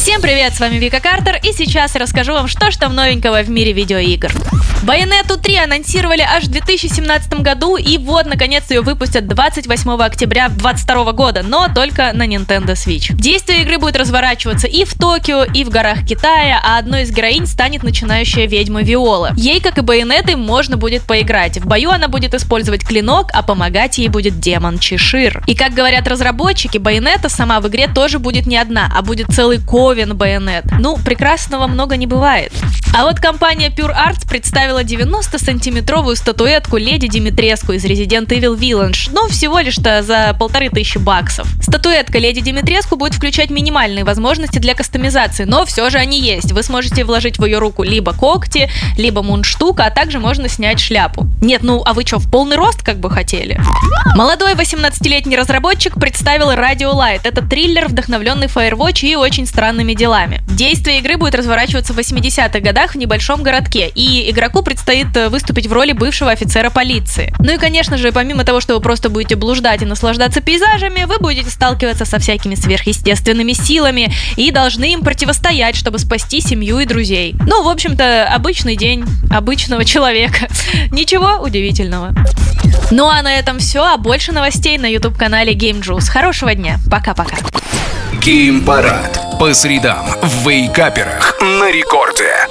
Всем привет, с вами Вика Картер, и сейчас я расскажу вам, что ж там новенького в мире видеоигр. Байонету 3 анонсировали аж в 2017 году, и вот, наконец, ее выпустят 28 октября 2022 года, но только на Nintendo Switch. Действие игры будет разворачиваться и в Токио, и в горах Китая, а одной из героинь станет начинающая ведьма Виола. Ей, как и Байонеты, можно будет поиграть. В бою она будет использовать клинок, а помогать ей будет демон Чешир. И как говорят разработчики, Байонета сама в игре тоже будет не одна, а будет целый ковен Байонет. Ну, прекрасного много не бывает. А вот компания Pure Arts представила 90-сантиметровую статуэтку Леди Димитреску из Resident Evil Village, но всего лишь-то за полторы тысячи баксов. Статуэтка Леди Димитреску будет включать минимальные возможности для кастомизации, но все же они есть. Вы сможете вложить в ее руку либо когти, либо мундштук, а также можно снять шляпу. Нет, ну а вы что, в полный рост как бы хотели? Молодой 18-летний разработчик представил Radio Light. Это триллер, вдохновленный Firewatch и очень странными делами. Действие игры будет разворачиваться в 80-х годах в небольшом городке, и игроку предстоит э, выступить в роли бывшего офицера полиции. Ну и, конечно же, помимо того, что вы просто будете блуждать и наслаждаться пейзажами, вы будете сталкиваться со всякими сверхъестественными силами и должны им противостоять, чтобы спасти семью и друзей. Ну, в общем-то, обычный день обычного человека. Ничего удивительного. Ну а на этом все, а больше новостей на YouTube-канале Game Juice. Хорошего дня, пока-пока. Гейм-парад по средам в Вейкаперах на рекорде.